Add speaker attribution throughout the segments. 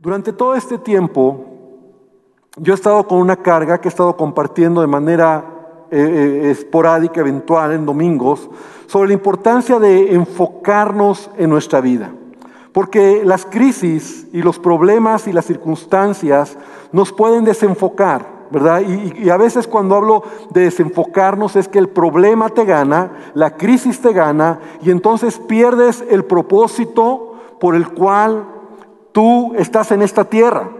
Speaker 1: Durante todo este tiempo, yo he estado con una carga que he estado compartiendo de manera eh, eh, esporádica, eventual, en domingos, sobre la importancia de enfocarnos en nuestra vida. Porque las crisis y los problemas y las circunstancias nos pueden desenfocar, ¿verdad? Y, y, a veces cuando hablo de desenfocarnos es que el problema te gana, la crisis te gana, y entonces pierdes el propósito por el cual tú estás en esta tierra.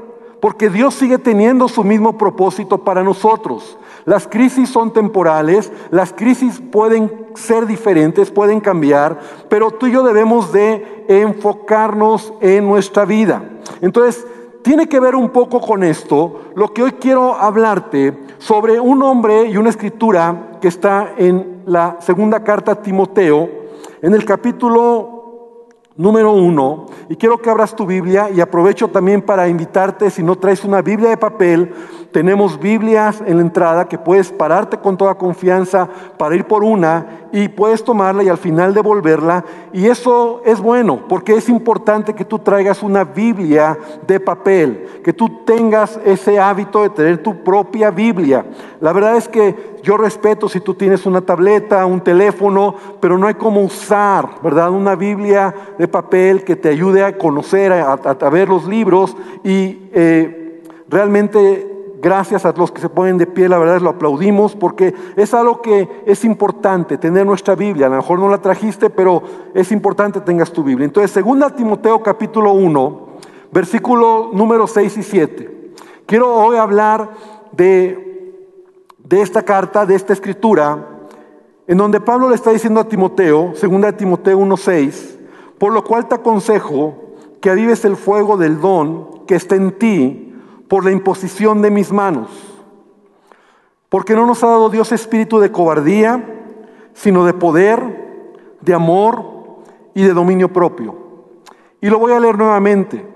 Speaker 1: Porque Dios sigue teniendo su mismo propósito para nosotros. Las crisis son temporales, las crisis pueden ser diferentes, pueden cambiar, pero tú y yo debemos de enfocarnos en nuestra vida. Entonces, tiene que ver un poco con esto, lo que hoy quiero hablarte sobre un hombre y una escritura que está en la segunda carta a Timoteo, en el capítulo número uno, y quiero que abras tu Biblia y aprovecho también para invitarte, si no traes una Biblia de papel, tenemos Biblias en la entrada que puedes pararte con toda confianza para ir por una y puedes tomarla y al final devolverla. Y eso es bueno porque es importante que tú traigas una Biblia de papel, que tú tengas ese hábito de tener tu propia Biblia. La verdad es que yo respeto si tú tienes una tableta, un teléfono, pero no hay como usar, ¿verdad? Una Biblia de papel que te ayude a conocer, a, ver los libros y eh, realmente Gracias a los que se ponen de pie, la verdad lo aplaudimos porque es algo que es importante tener nuestra Biblia. A lo mejor no la trajiste, pero es importante tengas tu Biblia. Entonces, segunda Timoteo capítulo 1, versículo número 6 y 7. Quiero hoy hablar de, de esta carta, de esta escritura, en donde Pablo le está diciendo a Timoteo, segunda Timoteo 1, 6, por lo cual te aconsejo que avives el fuego del don que está en ti por la imposición de mis manos. Porque no nos ha dado Dios espíritu de cobardía, sino de poder, de amor y de dominio propio. Y lo voy a leer nuevamente.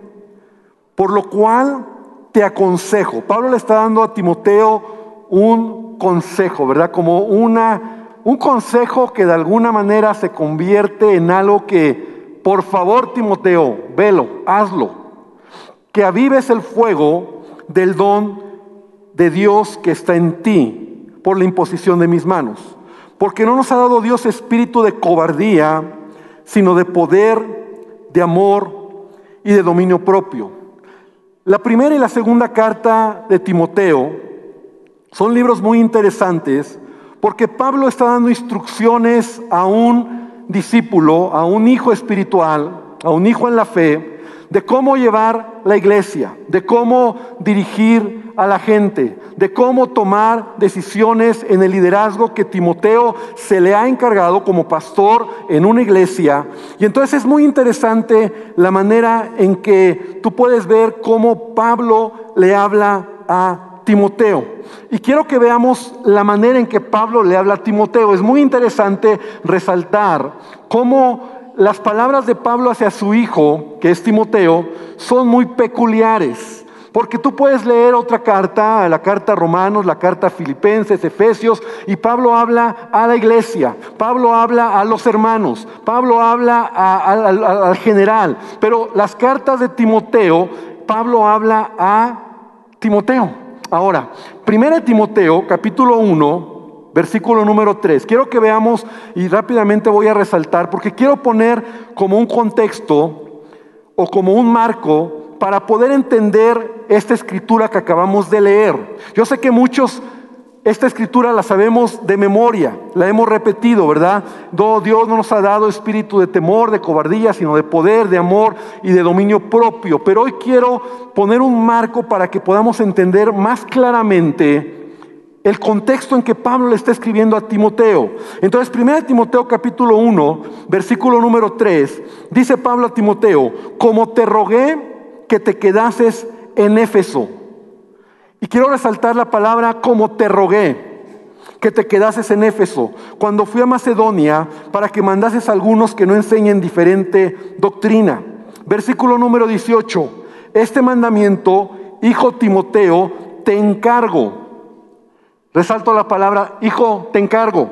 Speaker 1: Por lo cual te aconsejo. Pablo le está dando a Timoteo un consejo, ¿verdad? Como una, un consejo que de alguna manera se convierte en algo que, por favor, Timoteo, velo, hazlo. Que avives el fuego del don de Dios que está en ti por la imposición de mis manos. Porque no nos ha dado Dios espíritu de cobardía, sino de poder, de amor y de dominio propio. La primera y la segunda carta de Timoteo son libros muy interesantes porque Pablo está dando instrucciones a un discípulo, a un hijo espiritual, a un hijo en la fe, de cómo llevar la iglesia, de cómo dirigir a la gente, de cómo tomar decisiones en el liderazgo que Timoteo se le ha encargado como pastor en una iglesia. Y entonces es muy interesante la manera en que tú puedes ver cómo Pablo le habla a Timoteo. Y quiero que veamos la manera en que Pablo le habla a Timoteo. Es muy interesante resaltar cómo las palabras de Pablo hacia su hijo, que es Timoteo, son muy peculiares. Porque tú puedes leer otra carta, la carta a Romanos, la carta a Filipenses, Efesios, y Pablo habla a la iglesia, Pablo habla a los hermanos, Pablo habla al general. Pero las cartas de Timoteo, Pablo habla a Timoteo. Ahora, 1 Timoteo, capítulo 1, versículo número 3. Quiero que veamos y rápidamente voy a resaltar porque quiero poner como un contexto o como un marco para poder entender esta escritura que acabamos de leer. Yo sé que muchos esta escritura la sabemos de memoria, la hemos repetido, ¿verdad? Dios no nos ha dado espíritu de temor, de cobardía, sino de poder, de amor y de dominio propio. Pero hoy quiero poner un marco para que podamos entender más claramente el contexto en que Pablo le está escribiendo a Timoteo. Entonces, 1 Timoteo capítulo 1, versículo número 3, dice Pablo a Timoteo, como te rogué que te quedases en Éfeso. Y quiero resaltar la palabra como te rogué que te quedases en Éfeso, cuando fui a Macedonia, para que mandases a algunos que no enseñen diferente doctrina. Versículo número 18, este mandamiento, hijo Timoteo, te encargo Resalto la palabra, hijo, te encargo,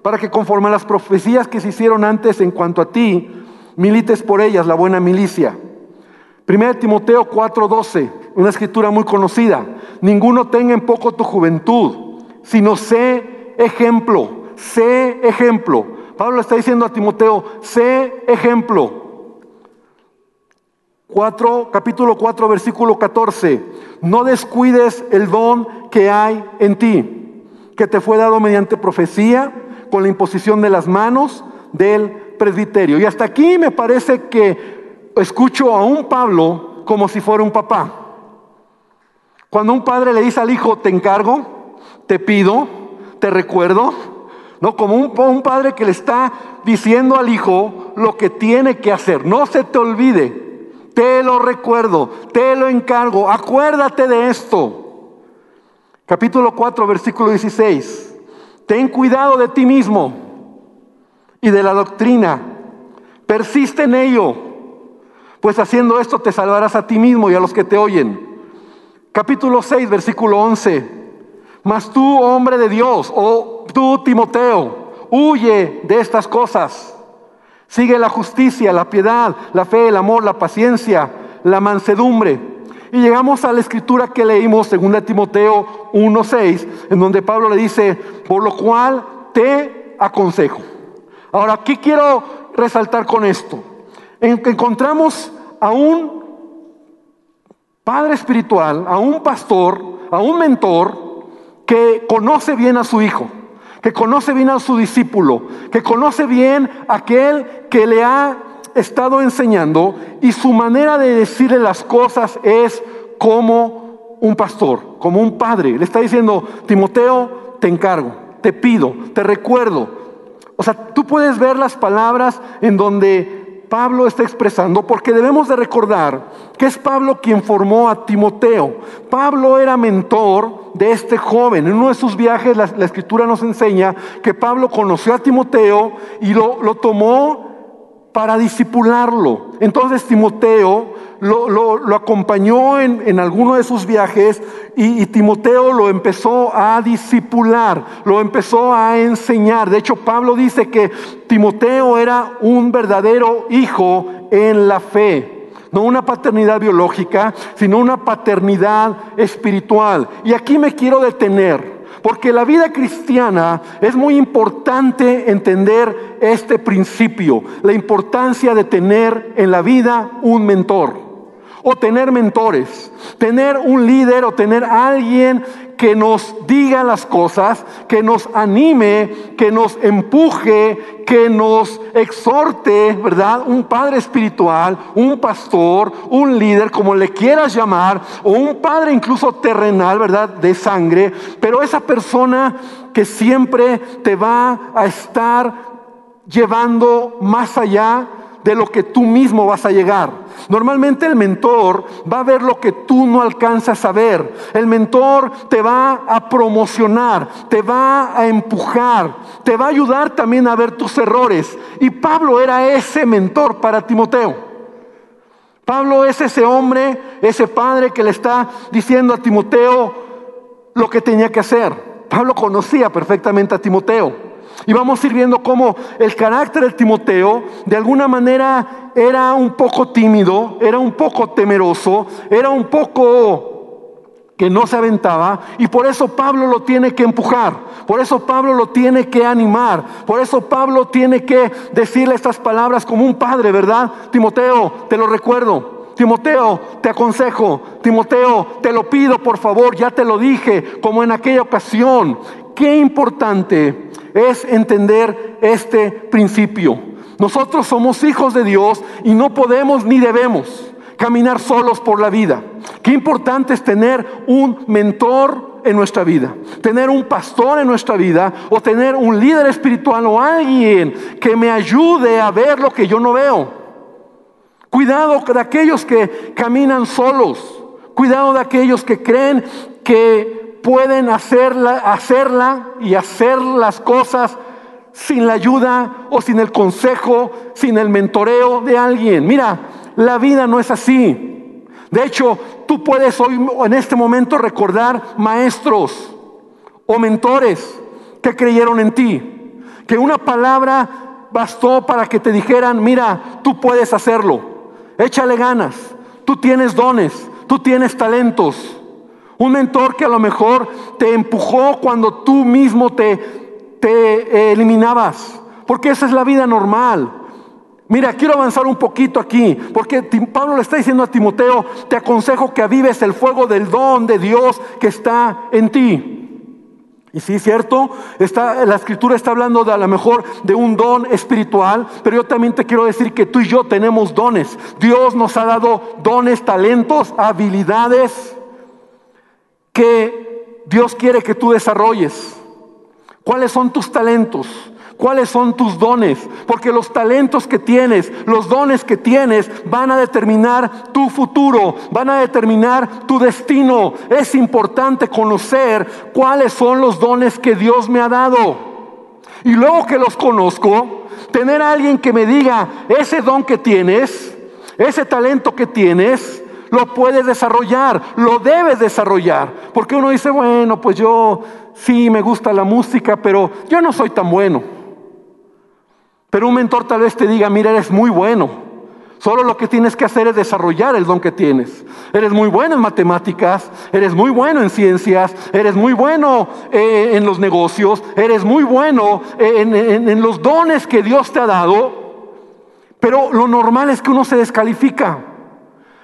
Speaker 1: para que conforme a las profecías que se hicieron antes en cuanto a ti, milites por ellas la buena milicia. 1 Timoteo 4:12, una escritura muy conocida. Ninguno tenga en poco tu juventud, sino sé ejemplo, sé ejemplo. Pablo está diciendo a Timoteo, sé ejemplo. 4, capítulo 4, versículo 14. No descuides el don que hay en ti, que te fue dado mediante profecía, con la imposición de las manos del presbiterio. Y hasta aquí me parece que escucho a un Pablo como si fuera un papá. Cuando un padre le dice al hijo, te encargo, te pido, te recuerdo, no como un, un padre que le está diciendo al hijo lo que tiene que hacer. No se te olvide, te lo recuerdo, te lo encargo, acuérdate de esto. Capítulo 4, versículo 16. Ten cuidado de ti mismo y de la doctrina. Persiste en ello, pues haciendo esto te salvarás a ti mismo y a los que te oyen. Capítulo 6, versículo 11. Mas tú, hombre de Dios, o tú, Timoteo, huye de estas cosas Sigue la justicia, la piedad, la fe, el amor, la paciencia, la mansedumbre. Y llegamos a la escritura que leímos, 2 Timoteo 1.6, en donde Pablo le dice, por lo cual te aconsejo. Ahora, ¿qué quiero resaltar con esto? Encontramos a un padre espiritual, a un pastor, a un mentor que conoce bien a su hijo que conoce bien a su discípulo, que conoce bien a aquel que le ha estado enseñando y su manera de decirle las cosas es como un pastor, como un padre. Le está diciendo, Timoteo, te encargo, te pido, te recuerdo. O sea, tú puedes ver las palabras en donde Pablo está expresando, porque debemos de recordar que es Pablo quien formó a Timoteo. Pablo era mentor de este joven. En uno de sus viajes la, escritura nos enseña que Pablo conoció a Timoteo y lo, lo tomó para disipularlo. Entonces Timoteo lo, acompañó en, alguno de sus viajes y, Timoteo lo empezó a disipular, lo empezó a enseñar. De hecho, Pablo dice que Timoteo era un verdadero hijo en la fe. No una paternidad biológica, sino una paternidad espiritual. Y aquí me quiero detener. Porque la vida cristiana es muy importante entender este principio, la importancia de tener en la vida un mentor o tener mentores, tener un líder o tener alguien que nos diga las cosas, que nos anime, que nos empuje, que nos exhorte, ¿verdad? Un padre espiritual, un pastor, un líder, como le quieras llamar, o un padre incluso terrenal, ¿verdad? De sangre, pero esa persona que siempre te va a estar llevando más allá de lo que tú mismo vas a llegar. Normalmente el mentor va a ver lo que tú no alcanzas a ver. El mentor te va a promocionar, te va a empujar, te va a ayudar también a ver tus errores. Y Pablo era ese mentor para Timoteo. Pablo es ese hombre, ese padre que le está diciendo a Timoteo lo que tenía que hacer. Pablo conocía perfectamente a Timoteo. Y vamos a ir viendo cómo el carácter de Timoteo de alguna manera era un poco tímido, era un poco temeroso, era un poco que no se aventaba y por eso Pablo lo tiene que empujar, por eso Pablo lo tiene que animar, por eso Pablo tiene que decirle estas palabras como un padre, ¿verdad? Timoteo, te lo recuerdo, Timoteo, te aconsejo, Timoteo, te lo pido por favor, ya te lo dije, como en aquella ocasión. Qué importante es entender este principio. Nosotros somos hijos de Dios y no podemos ni debemos caminar solos por la vida. Qué importante es tener un mentor en nuestra vida, tener un pastor en nuestra vida o tener un líder espiritual o alguien que me ayude a ver lo que yo no veo. Cuidado de aquellos que caminan solos. Cuidado de aquellos que creen que pueden hacerla, hacerla y hacer las cosas sin la ayuda o sin el consejo, sin el mentoreo de alguien. Mira, la vida no es así. De hecho, tú puedes hoy en este momento recordar maestros o mentores que creyeron en ti, que una palabra bastó para que te dijeran, mira, tú puedes hacerlo, échale ganas, tú tienes dones, tú tienes talentos. Un mentor que a lo mejor te empujó cuando tú mismo te, te eliminabas. Porque esa es la vida normal. Mira, quiero avanzar un poquito aquí, porque Pablo le está diciendo a Timoteo, te aconsejo que avives el fuego del don de Dios que está en ti. Y sí, cierto, está, la escritura está hablando de a lo mejor de un don espiritual, pero yo también te quiero decir que tú y yo tenemos dones. Dios nos ha dado dones, talentos, habilidades que Dios quiere que tú desarrolles. ¿Cuáles son tus talentos? ¿Cuáles son tus dones? Porque los talentos que tienes, los dones que tienes, van a determinar tu futuro, van a determinar tu destino. Es importante conocer cuáles son los dones que Dios me ha dado. Y luego que los conozco, tener a alguien que me diga, ese don que tienes, ese talento que tienes, lo puedes desarrollar, lo debes desarrollar. Porque uno dice, bueno, pues yo sí me gusta la música, pero yo no soy tan bueno. Pero un mentor tal vez te diga, mira, eres muy bueno. Solo lo que tienes que hacer es desarrollar el don que tienes. Eres muy bueno en matemáticas, eres muy bueno en ciencias, eres muy bueno eh, en los negocios, eres muy bueno eh, en, los dones que Dios te ha dado. Pero lo normal es que uno se descalifica.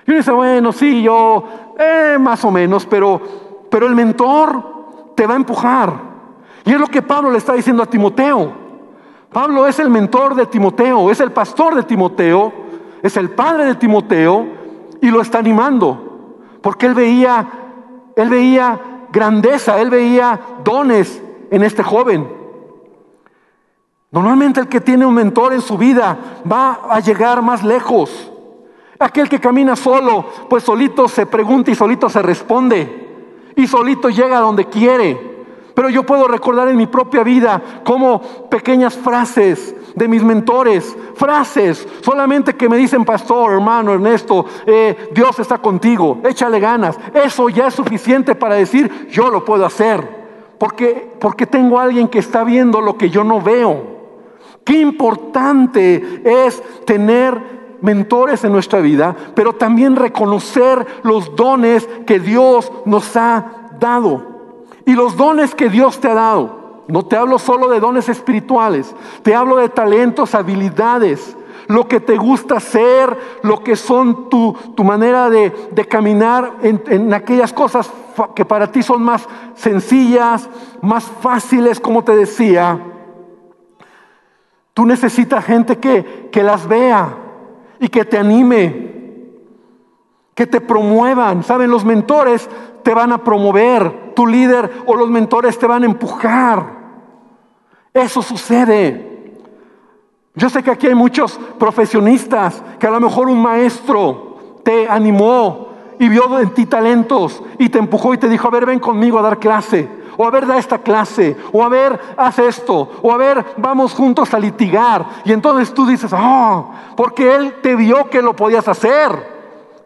Speaker 1: Y uno dice, bueno, sí, yo eh, más o menos, pero, pero el mentor te va a empujar. Y es lo que Pablo le está diciendo a Timoteo. Pablo es el mentor de Timoteo, es el pastor de Timoteo, es el padre de Timoteo y lo está animando, porque él veía, él veía grandeza, él veía dones en este joven. Normalmente el que tiene un mentor en su vida va a llegar más lejos. Aquel que camina solo, pues solito se pregunta y solito se responde. Y solito llega a donde quiere. Pero yo puedo recordar en mi propia vida como pequeñas frases de mis mentores, frases solamente que me dicen, pastor, hermano, Ernesto, eh, Dios está contigo, échale ganas. Eso ya es suficiente para decir, yo lo puedo hacer. Porque, porque tengo a alguien que está viendo lo que yo no veo. Qué importante es tener mentores en nuestra vida, pero también reconocer los dones que Dios nos ha dado. Y los dones que Dios te ha dado, no te hablo solo de dones espirituales, te hablo de talentos, habilidades, lo que te gusta hacer, lo que son tu, manera de, caminar en, en, aquellas cosas que para ti son más sencillas, más fáciles, como te decía. Tú necesitas gente que, que las vea y que te anime, que te promuevan. Saben, los mentores te van a promover, tu líder o los mentores te van a empujar. Eso sucede. Yo sé que aquí hay muchos profesionistas que a lo mejor un maestro te animó y vio en ti talentos y te empujó y te dijo, a ver, ven conmigo a dar clase. O a ver, da esta clase. O a ver, haz esto. O a ver, vamos juntos a litigar. Y entonces tú dices, ah, porque él te vio que lo podías hacer.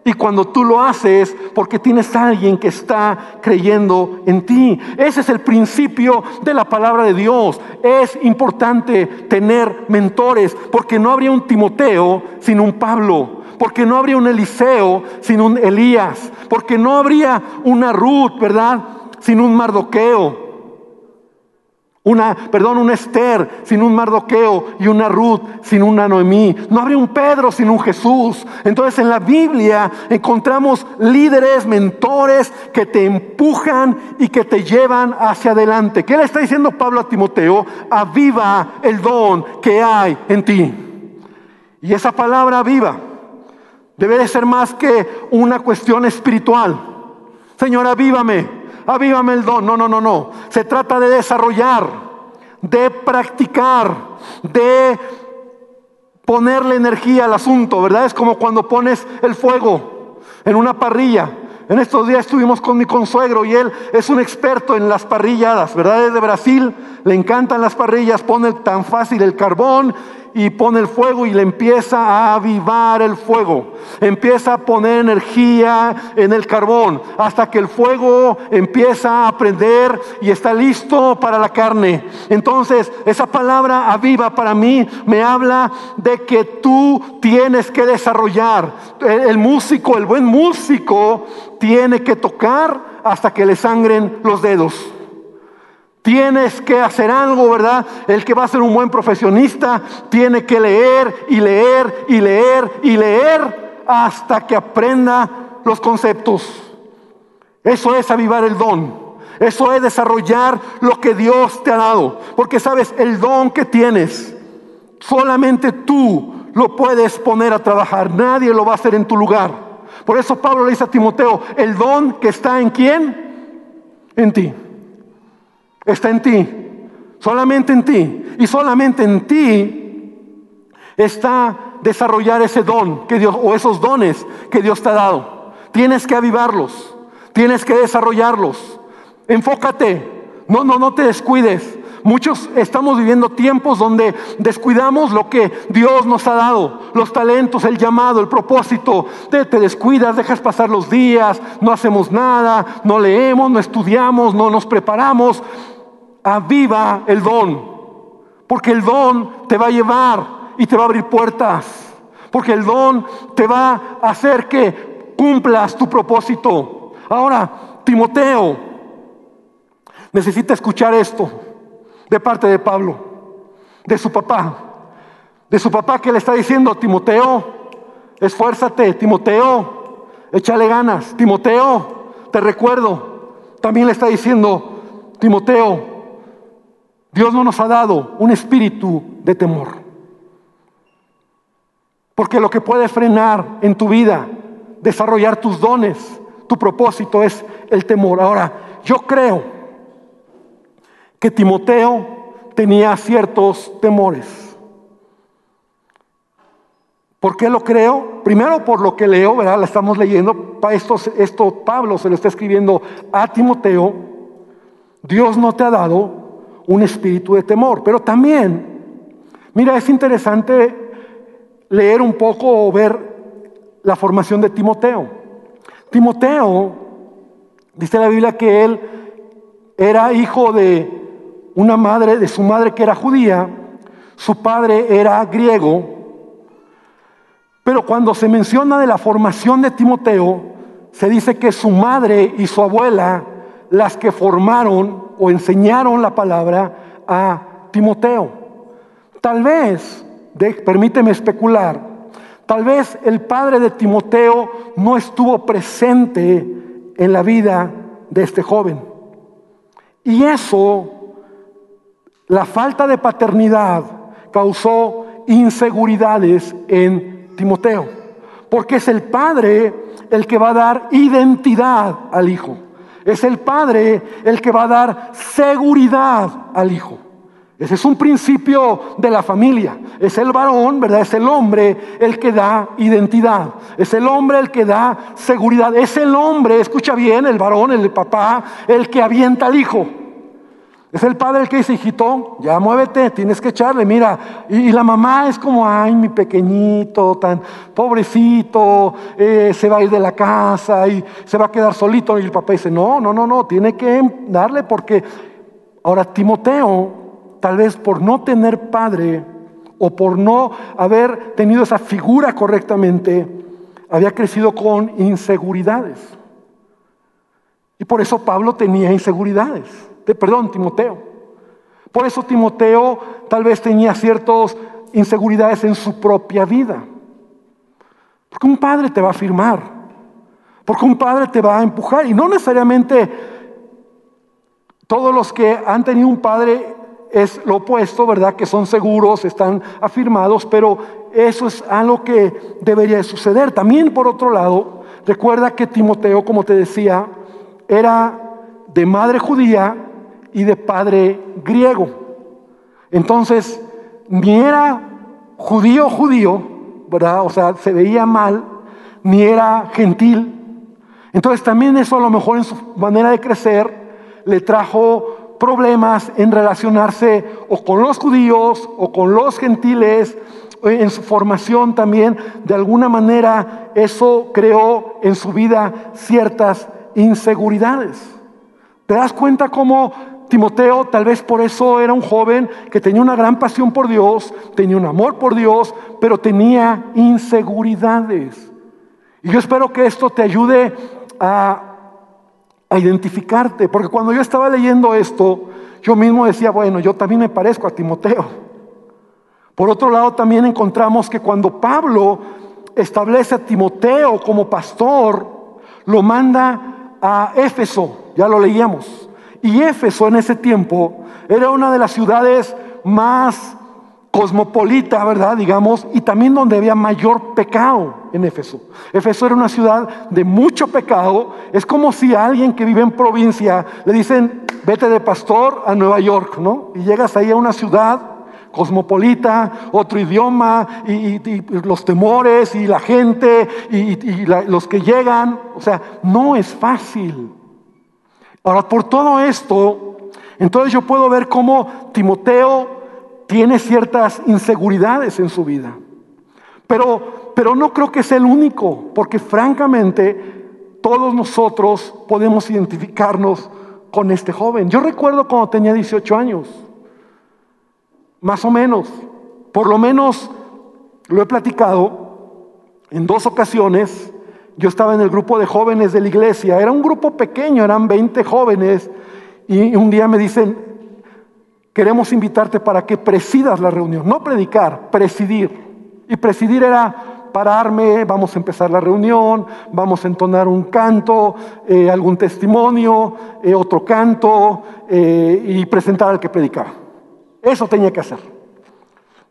Speaker 1: Y cuando tú lo haces, porque tienes a alguien que está creyendo en ti. Ese es el principio de la palabra de Dios. Es importante tener mentores, porque no habría un Timoteo sin un Pablo, porque no habría un Eliseo sin un Elías, porque no habría una Ruth, ¿verdad? Sin un Mardoqueo. Una, perdón, un Esther sin un Mardoqueo y una Ruth sin una Noemí. No habría un Pedro sin un Jesús. Entonces en la Biblia encontramos líderes, mentores que te empujan y que te llevan hacia adelante. ¿Qué le está diciendo Pablo a Timoteo? Aviva el don que hay en ti. Y esa palabra viva debe de ser más que una cuestión espiritual. Señor, avívame avívame el don. No, no, no, no. Se trata de desarrollar, de practicar, de ponerle energía al asunto, ¿verdad? Es como cuando pones el fuego en una parrilla. En estos días estuvimos con mi consuegro y él es un experto en las parrilladas, ¿verdad? Es de Brasil, le encantan las parrillas, pone tan fácil el carbón y pone el fuego y le empieza a avivar el fuego. Empieza a poner energía en el carbón hasta que el fuego empieza a prender y está listo para la carne. Entonces, esa palabra aviva para mí me habla de que tú tienes que desarrollar. El, músico, el buen músico, tiene que tocar hasta que le sangren los dedos. Tienes que hacer algo, ¿verdad? El que va a ser un buen profesionista tiene que leer y leer y leer y leer hasta que aprenda los conceptos. Eso es avivar el don. Eso es desarrollar lo que Dios te ha dado. Porque sabes, el don que tienes, solamente tú lo puedes poner a trabajar. Nadie lo va a hacer en tu lugar. Por eso Pablo le dice a Timoteo, el don que está en quién? En ti está en ti, solamente en ti. Y solamente en ti está desarrollar ese don que Dios, o esos dones que Dios te ha dado. Tienes que avivarlos, tienes que desarrollarlos. Enfócate, no, no, no te descuides. Muchos estamos viviendo tiempos donde descuidamos lo que Dios nos ha dado, los talentos, el llamado, el propósito. Te, te, descuidas, dejas pasar los días, no hacemos nada, no leemos, no estudiamos, no nos preparamos aviva el don. Porque el don te va a llevar y te va a abrir puertas. Porque el don te va a hacer que cumplas tu propósito. Ahora, Timoteo necesita escuchar esto de parte de Pablo, de su papá. De su papá que le está diciendo, Timoteo, esfuérzate, Timoteo, échale ganas, Timoteo, te recuerdo. También le está diciendo, Timoteo, Dios no nos ha dado un espíritu de temor. Porque lo que puede frenar en tu vida, desarrollar tus dones, tu propósito es el temor. Ahora, yo creo que Timoteo tenía ciertos temores. ¿Por qué lo creo? Primero por lo que leo, ¿verdad? La estamos leyendo. Esto, Pablo se lo está escribiendo a Timoteo. Dios no te ha dado un espíritu de temor. Pero también, mira, es interesante leer un poco o ver la formación de Timoteo. Timoteo, dice la Biblia que él era hijo de una madre, de su madre que era judía, su padre era griego, pero cuando se menciona de la formación de Timoteo, se dice que su madre y su abuela, las que formaron o enseñaron la palabra a Timoteo. Tal vez, permíteme especular, tal vez el padre de Timoteo no estuvo presente en la vida de este joven. Y eso, la falta de paternidad, causó inseguridades en Timoteo, porque es el padre el que va a dar identidad al hijo. Es el padre el que va a dar seguridad al hijo. Ese es un principio de la familia. Es el varón, ¿verdad? Es el hombre el que da identidad. Es el hombre el que da seguridad. Es el hombre, escucha bien, el varón, el papá, el que avienta al hijo. Es el padre el que dice, hijito, ya muévete, tienes que echarle, mira. Y, la mamá es como, ay, mi pequeñito, tan pobrecito, eh, se va a ir de la casa y se va a quedar solito. Y el papá dice, no, no, no, no, tiene que darle porque ahora Timoteo, tal vez por no tener padre o por no haber tenido esa figura correctamente, había crecido con inseguridades. Y por eso Pablo tenía inseguridades perdón, Timoteo. Por eso Timoteo tal vez tenía ciertas inseguridades en su propia vida. Porque un padre te va a afirmar, porque un padre te va a empujar y no necesariamente todos los que han tenido un padre es lo opuesto, ¿verdad? Que son seguros, están afirmados, pero eso es algo que debería de suceder. También por otro lado, recuerda que Timoteo, como te decía, era de madre judía y de padre griego. Entonces, ni era judío judío, ¿verdad? O sea, se veía mal, ni era gentil. Entonces también eso a lo mejor en su manera de crecer le trajo problemas en relacionarse o con los judíos o con los gentiles, en su formación también, de alguna manera eso creó en su vida ciertas inseguridades. ¿Te das cuenta cómo Timoteo tal vez por eso era un joven que tenía una gran pasión por Dios, tenía un amor por Dios, pero tenía inseguridades? Y yo espero que esto te ayude a, a identificarte, porque cuando yo estaba leyendo esto, yo mismo decía, bueno, yo también me parezco a Timoteo. Por otro lado, también encontramos que cuando Pablo establece a Timoteo como pastor, lo manda a Éfeso, ya lo leíamos. Y Éfeso en ese tiempo era una de las ciudades más cosmopolita, ¿verdad? Digamos, y también donde había mayor pecado en Éfeso. Éfeso era una ciudad de mucho pecado. Es como si a alguien que vive en provincia le dicen, vete de pastor a Nueva York, ¿no? Y llegas ahí a una ciudad cosmopolita, otro idioma, y, los temores, y la gente, y, los que llegan. O sea, no es fácil. Ahora, por todo esto, entonces yo puedo ver cómo Timoteo tiene ciertas inseguridades en su vida. Pero, pero no creo que sea el único, porque francamente todos nosotros podemos identificarnos con este joven. Yo recuerdo cuando tenía 18 años, más o menos, por lo menos lo he platicado en dos ocasiones. Yo estaba en el grupo de jóvenes de la iglesia, era un grupo pequeño, eran 20 jóvenes, y un día me dicen, queremos invitarte para que presidas la reunión, no predicar, presidir. Y presidir era pararme, vamos a empezar la reunión, vamos a entonar un canto, eh, algún testimonio, eh, otro canto eh, y presentar al que predicaba. Eso tenía que hacer.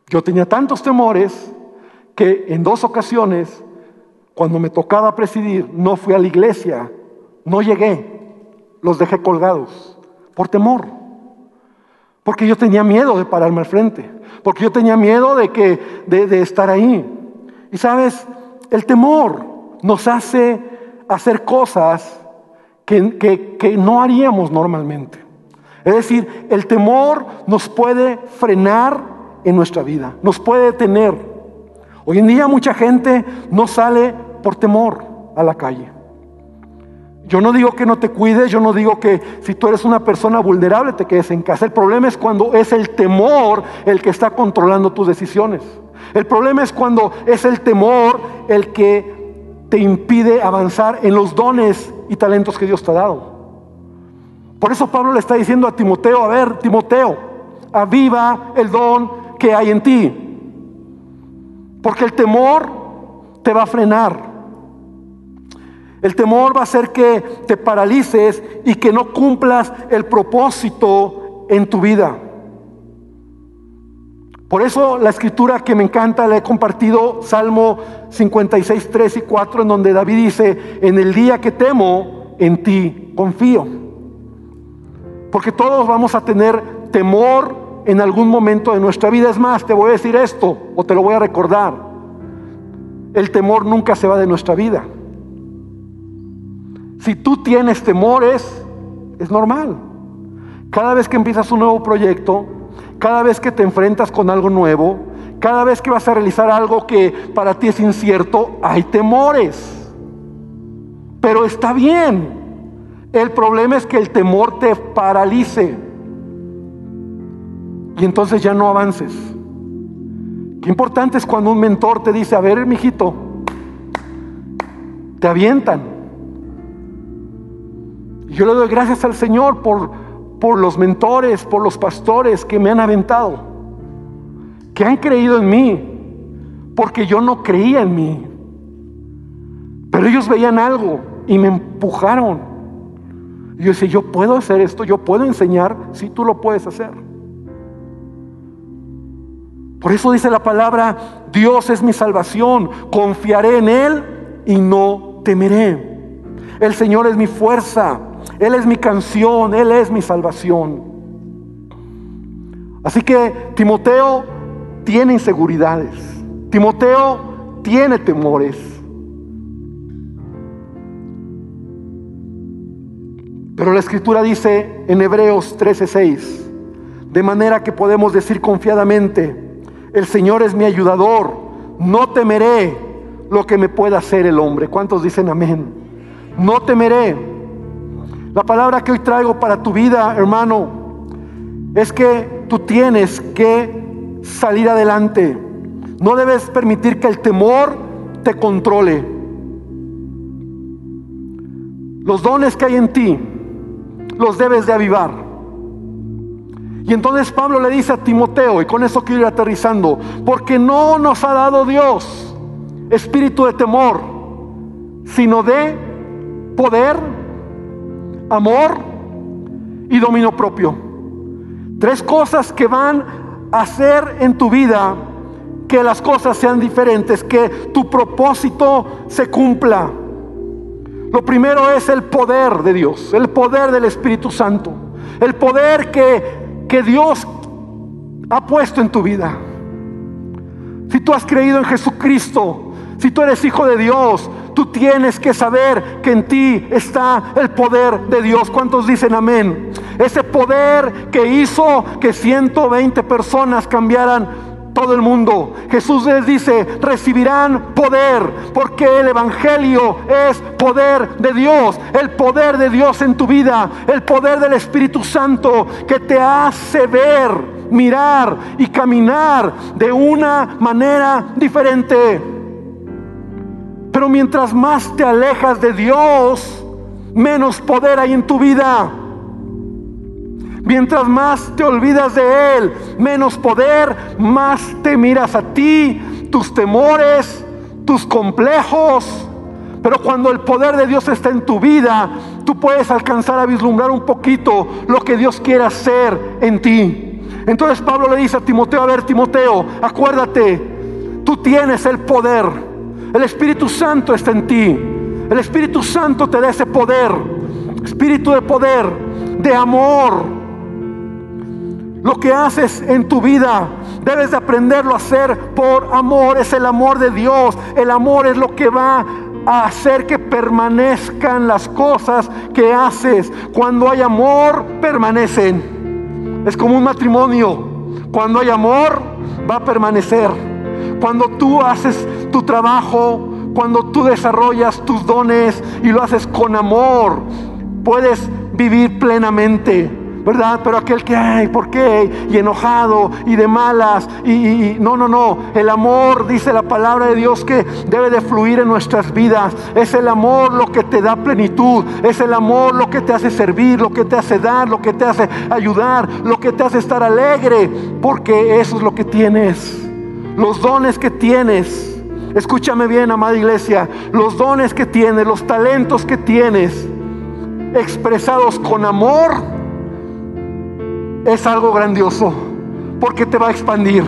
Speaker 1: Yo tenía tantos temores que en dos ocasiones, cuando me tocaba presidir, no fui a la iglesia, no llegué, los dejé colgados por temor. Porque yo tenía miedo de pararme al frente. Porque yo tenía miedo de, que, de, estar ahí. Y sabes, el temor nos hace hacer cosas que, que, no haríamos normalmente. Es decir, el temor nos puede frenar en nuestra vida, nos puede detener. Hoy en día mucha gente no sale por temor a la calle. Yo no digo que no te cuides, yo no digo que si tú eres una persona vulnerable te quedes en casa. El problema es cuando es el temor el que está controlando tus decisiones. El problema es cuando es el temor el que te impide avanzar en los dones y talentos que Dios te ha dado. Por eso Pablo le está diciendo a Timoteo, a ver, Timoteo, aviva el don que hay en ti. Porque el temor te va a frenar. El temor va a hacer que te paralices y que no cumplas el propósito en tu vida. Por eso la escritura que me encanta la he compartido, Salmo 56, 3 y 4, en donde David dice, en el día que temo, en ti confío. Porque todos vamos a tener temor en algún momento de nuestra vida. Es más, te voy a decir esto o te lo voy a recordar. El temor nunca se va de nuestra vida. Si tú tienes temores, es normal. Cada vez que empiezas un nuevo proyecto, cada vez que te enfrentas con algo nuevo, cada vez que vas a realizar algo que para ti es incierto, hay temores. Pero está bien. El problema es que el temor te paralice. Y entonces ya no avances. Qué importante es cuando un mentor te dice, a ver, mijito, te avientan. Yo le doy gracias al Señor por, por los mentores, por los pastores que me han aventado, que han creído en mí, porque yo no creía en mí. Pero ellos veían algo y me empujaron. Y yo decía, yo puedo hacer esto, yo puedo enseñar, si tú lo puedes hacer. Por eso dice la palabra, Dios es mi salvación, confiaré en Él y no temeré. El Señor es mi fuerza él es mi canción, Él es mi salvación. Así que Timoteo tiene inseguridades. Timoteo tiene temores. Pero la escritura dice en Hebreos 13:6, de manera que podemos decir confiadamente, el Señor es mi ayudador, no temeré lo que me pueda hacer el hombre. ¿Cuántos dicen amén? No temeré. La palabra que hoy traigo para tu vida, hermano, es que tú tienes que salir adelante. No debes permitir que el temor te controle. Los dones que hay en ti los debes de avivar. Y entonces Pablo le dice a Timoteo, y con eso quiero ir aterrizando, porque no nos ha dado Dios espíritu de temor, sino de poder, amor y dominio propio. Tres cosas que van a hacer en tu vida que las cosas sean diferentes, que tu propósito se cumpla. Lo primero es el poder de Dios, el poder del Espíritu Santo, el poder que, que Dios ha puesto en tu vida. Si tú has creído en Jesucristo, si tú eres hijo de Dios, tú tienes que saber que en ti está el poder de Dios. ¿Cuántos dicen amén? Ese poder que hizo que 120 personas cambiaran todo el mundo. Jesús les dice, recibirán poder, porque el Evangelio es poder de Dios, el poder de Dios en tu vida, el poder del Espíritu Santo que te hace ver, mirar y caminar de una manera diferente. Pero mientras más te alejas de Dios, menos poder hay en tu vida. Mientras más te olvidas de Él, menos poder, más te miras a ti, tus temores, tus complejos. Pero cuando el poder de Dios está en tu vida, tú puedes alcanzar a vislumbrar un poquito lo que Dios quiere hacer en ti. Entonces Pablo le dice a Timoteo, a ver Timoteo, acuérdate, tú tienes el poder. El Espíritu Santo está en ti. El Espíritu Santo te da ese poder. Espíritu de poder, de amor, lo que haces en tu vida debes de aprenderlo a hacer por amor. Es el amor de Dios. El amor es lo que va a hacer que permanezcan las cosas que haces. Cuando hay amor, permanecen. Es como un matrimonio. Cuando hay amor, va a permanecer. Cuando tú haces tu trabajo, cuando tú desarrollas tus dones y lo haces con amor, puedes vivir plenamente. ¿verdad? Pero aquel que, ay, ¿por qué? Y enojado y de malas. Y, no, no, no. El amor, dice la palabra de Dios, que debe de fluir en nuestras vidas. Es el amor lo que te da plenitud. Es el amor lo que te hace servir, lo que te hace dar, lo que te hace ayudar, lo que te hace estar alegre. Porque eso es lo que tienes. Los dones que tienes. Escúchame bien, amada iglesia. Los dones que tienes, los talentos que tienes, expresados con amor es algo grandioso, porque te va a expandir,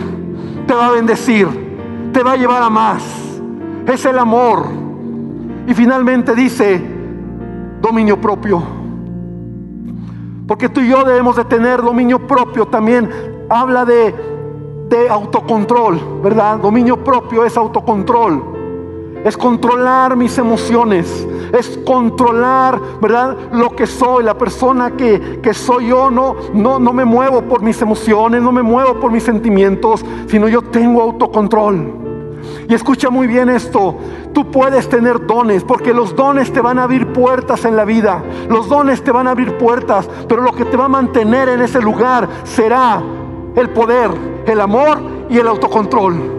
Speaker 1: te va a bendecir, te va a llevar a más. Es el amor. Y finalmente dice, dominio propio. Porque tú y yo debemos de tener dominio propio. También habla de, de autocontrol, ¿verdad? Dominio propio es autocontrol es controlar mis emociones, es controlar, ¿verdad? Lo que soy, la persona que, soy yo, no, no, no me muevo por mis emociones, no me muevo por mis sentimientos, sino yo tengo autocontrol. Y escucha muy bien esto, tú puedes tener dones, porque los dones te van a abrir puertas en la vida, los dones te van a abrir puertas, pero lo que te va a mantener en ese lugar será el poder, el amor y el autocontrol.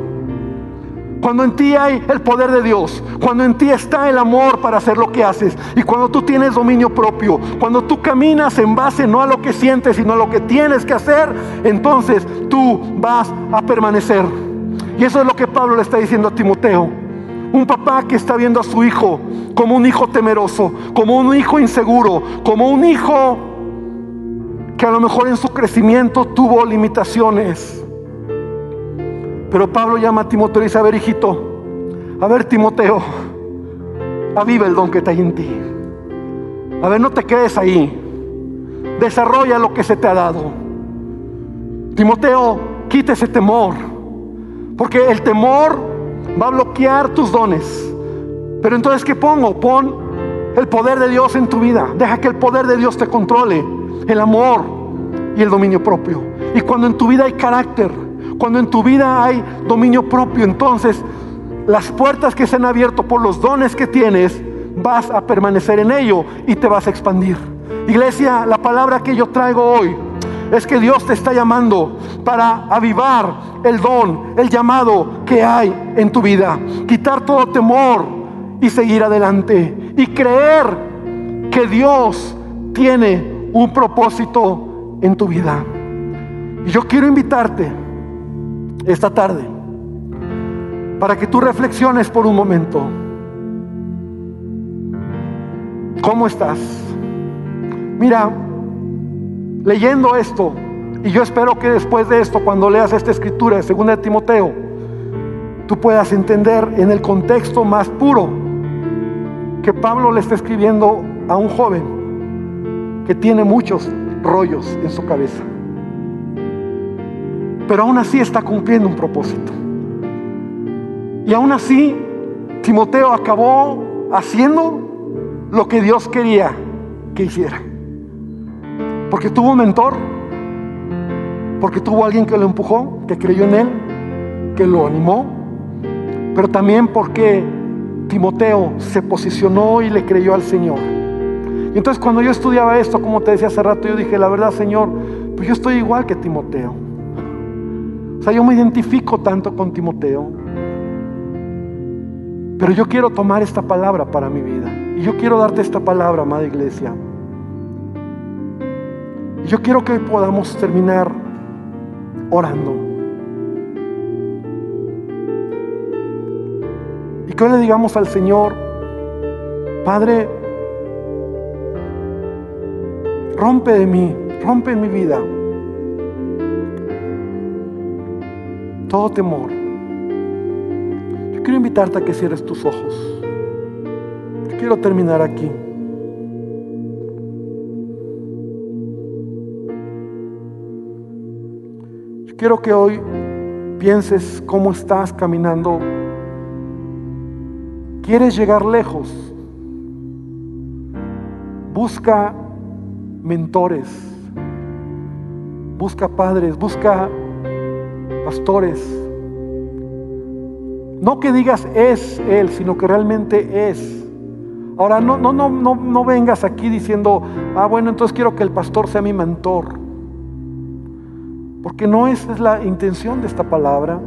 Speaker 1: Cuando en ti hay el poder de Dios, cuando en ti está el amor para hacer lo que haces y cuando tú tienes dominio propio, cuando tú caminas en base no a lo que sientes, sino a lo que tienes que hacer, entonces tú vas a permanecer. Y eso es lo que Pablo le está diciendo a Timoteo. Un papá que está viendo a su hijo como un hijo temeroso, como un hijo inseguro, como un hijo que a lo mejor en su crecimiento tuvo limitaciones pero Pablo llama a Timoteo y dice, a ver hijito, a ver Timoteo, aviva el don que está en ti. A ver, no te quedes ahí. Desarrolla lo que se te ha dado. Timoteo, quita ese temor. Porque el temor va a bloquear tus dones. Pero entonces, ¿qué pongo? Pon el poder de Dios en tu vida. Deja que el poder de Dios te controle. El amor y el dominio propio. Y cuando en tu vida hay carácter, cuando en tu vida hay dominio propio, entonces las puertas que se han abierto por los dones que tienes, vas a permanecer en ello y te vas a expandir. Iglesia, la palabra que yo traigo hoy es que Dios te está llamando para avivar el don, el llamado que hay en tu vida. Quitar todo temor y seguir adelante. Y creer que Dios tiene un propósito en tu vida. Y yo quiero invitarte esta tarde para que tú reflexiones por un momento. ¿Cómo estás? Mira, leyendo esto, y yo espero que después de esto, cuando leas esta escritura de 2 de Timoteo, tú puedas entender en el contexto más puro que Pablo le está escribiendo a un joven que tiene muchos rollos en su cabeza. Pero aún así está cumpliendo un propósito. Y aún así, Timoteo acabó haciendo lo que Dios quería que hiciera. Porque tuvo un mentor, porque tuvo alguien que lo empujó, que creyó en él, que lo animó, pero también porque Timoteo se posicionó y le creyó al Señor. Entonces cuando yo estudiaba esto, como te decía hace rato, yo dije, la verdad Señor, pues yo estoy igual que Timoteo. O sea, yo me identifico tanto con Timoteo. Pero yo quiero tomar esta palabra para mi vida. Y yo quiero darte esta palabra, amada iglesia. Y yo quiero que podamos terminar orando. Y que hoy le digamos al Señor, Padre, rompe de mí, rompe en mi vida todo temor. Yo quiero invitarte a que cierres tus ojos. quiero terminar aquí. Yo quiero que hoy pienses cómo estás caminando. ¿Quieres llegar lejos? Busca mentores, busca padres, busca pastores. No que digas es Él, sino que realmente es. Ahora, no, no, no, no, no vengas aquí diciendo, ah, bueno, entonces quiero que el pastor sea mi mentor. Porque no esa es la intención de esta palabra.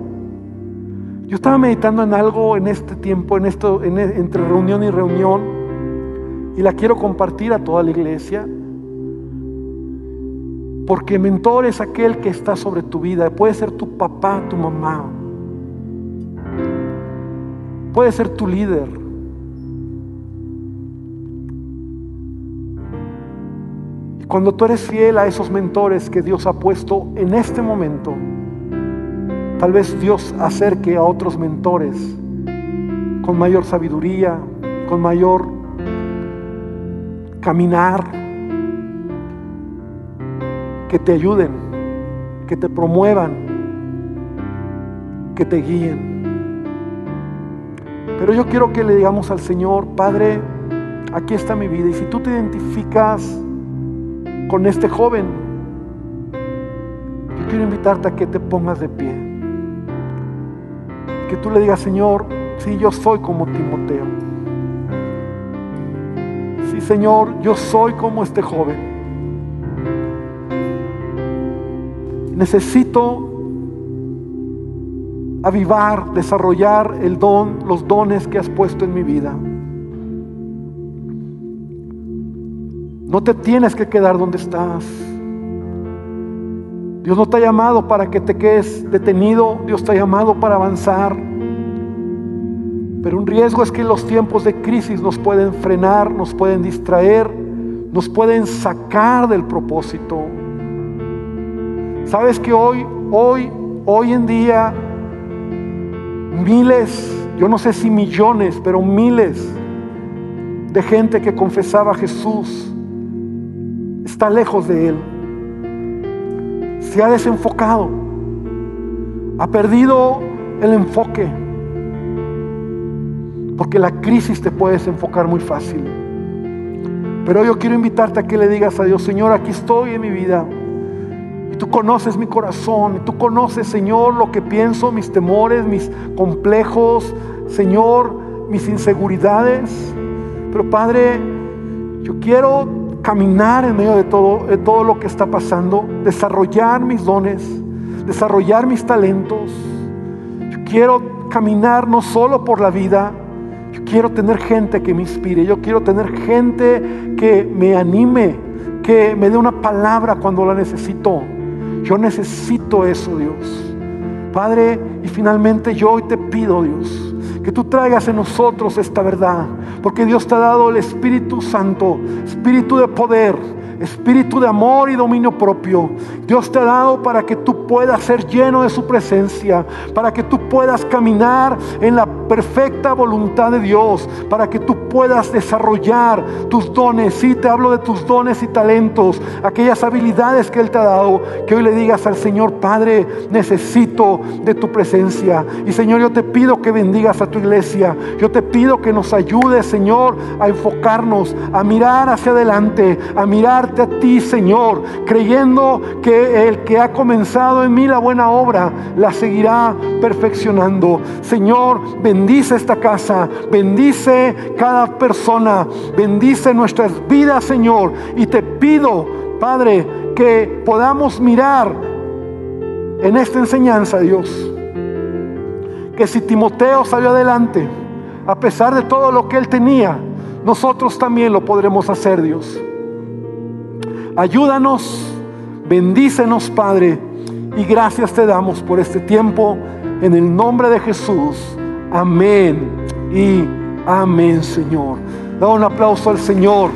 Speaker 1: Yo estaba meditando en algo en este tiempo, en esto, e, entre reunión y reunión, y la quiero compartir a toda la iglesia. Porque mentor es aquel que está sobre tu vida. Puede ser tu papá, tu mamá. Puede ser tu líder. Y cuando tú eres fiel a esos mentores que Dios ha puesto en este momento, tal vez Dios acerque a otros mentores con mayor sabiduría, con mayor caminar que te ayuden, que te promuevan, que te guíen. Pero yo quiero que le digamos al Señor, Padre, aquí está mi vida. Y si tú te identificas con este joven, yo quiero invitarte a que te pongas de pie. Que tú le digas, Señor, sí, yo soy como Timoteo. Sí, Señor, yo soy como este joven. Necesito avivar, desarrollar el don, los dones que has puesto en mi vida. No te tienes que quedar donde estás. Dios no te ha llamado para que te quedes detenido, Dios te ha llamado para avanzar. Pero un riesgo es que los tiempos de crisis nos pueden frenar, nos pueden distraer, nos pueden sacar del propósito. Sabes que hoy, hoy, hoy en día, miles, yo no sé si millones, pero miles de gente que confesaba a Jesús está lejos de Él. Se ha desenfocado. Ha perdido el enfoque. Porque la crisis te puede desenfocar muy fácil. Pero yo quiero invitarte a que le digas a Dios, Señor, aquí estoy en mi vida. Y tú conoces mi corazón, y tú conoces, Señor, lo que pienso, mis temores, mis complejos, Señor, mis inseguridades. Pero Padre, yo quiero caminar en medio de todo, de todo lo que está pasando, desarrollar mis dones, desarrollar mis talentos. Yo quiero caminar no solo por la vida, yo quiero tener gente que me inspire, yo quiero tener gente que me anime, que me dé una palabra cuando la necesito. Yo necesito eso, Dios. Padre, y finalmente yo hoy te pido, Dios, que tú traigas en nosotros esta verdad, porque Dios te ha dado el Espíritu Santo, Espíritu de poder, espíritu de amor y dominio propio. Dios te ha dado para que tú puedas ser lleno de su presencia, para que tú puedas caminar en la perfecta voluntad de Dios, para que tú puedas desarrollar tus dones. Sí, te hablo de tus dones y talentos, aquellas habilidades que Él te ha dado, que hoy le digas al Señor, Padre, necesito de tu presencia. Y Señor, yo te pido que bendigas a tu iglesia. Yo te pido que nos ayudes, Señor, a enfocarnos, a mirar hacia adelante, a mirar a ti, Señor, creyendo que el que ha comenzado en mí la buena obra la seguirá perfeccionando. Señor, bendice esta casa, bendice cada persona, bendice nuestras vidas, Señor. Y te pido, Padre, que podamos mirar en esta enseñanza, Dios, que si Timoteo salió adelante, a pesar de todo lo que él tenía, nosotros también lo podremos hacer, Dios. Ayúdanos, bendícenos, Padre, y gracias te damos por este tiempo en el nombre de Jesús. Amén y amén, Señor. Da un aplauso al Señor.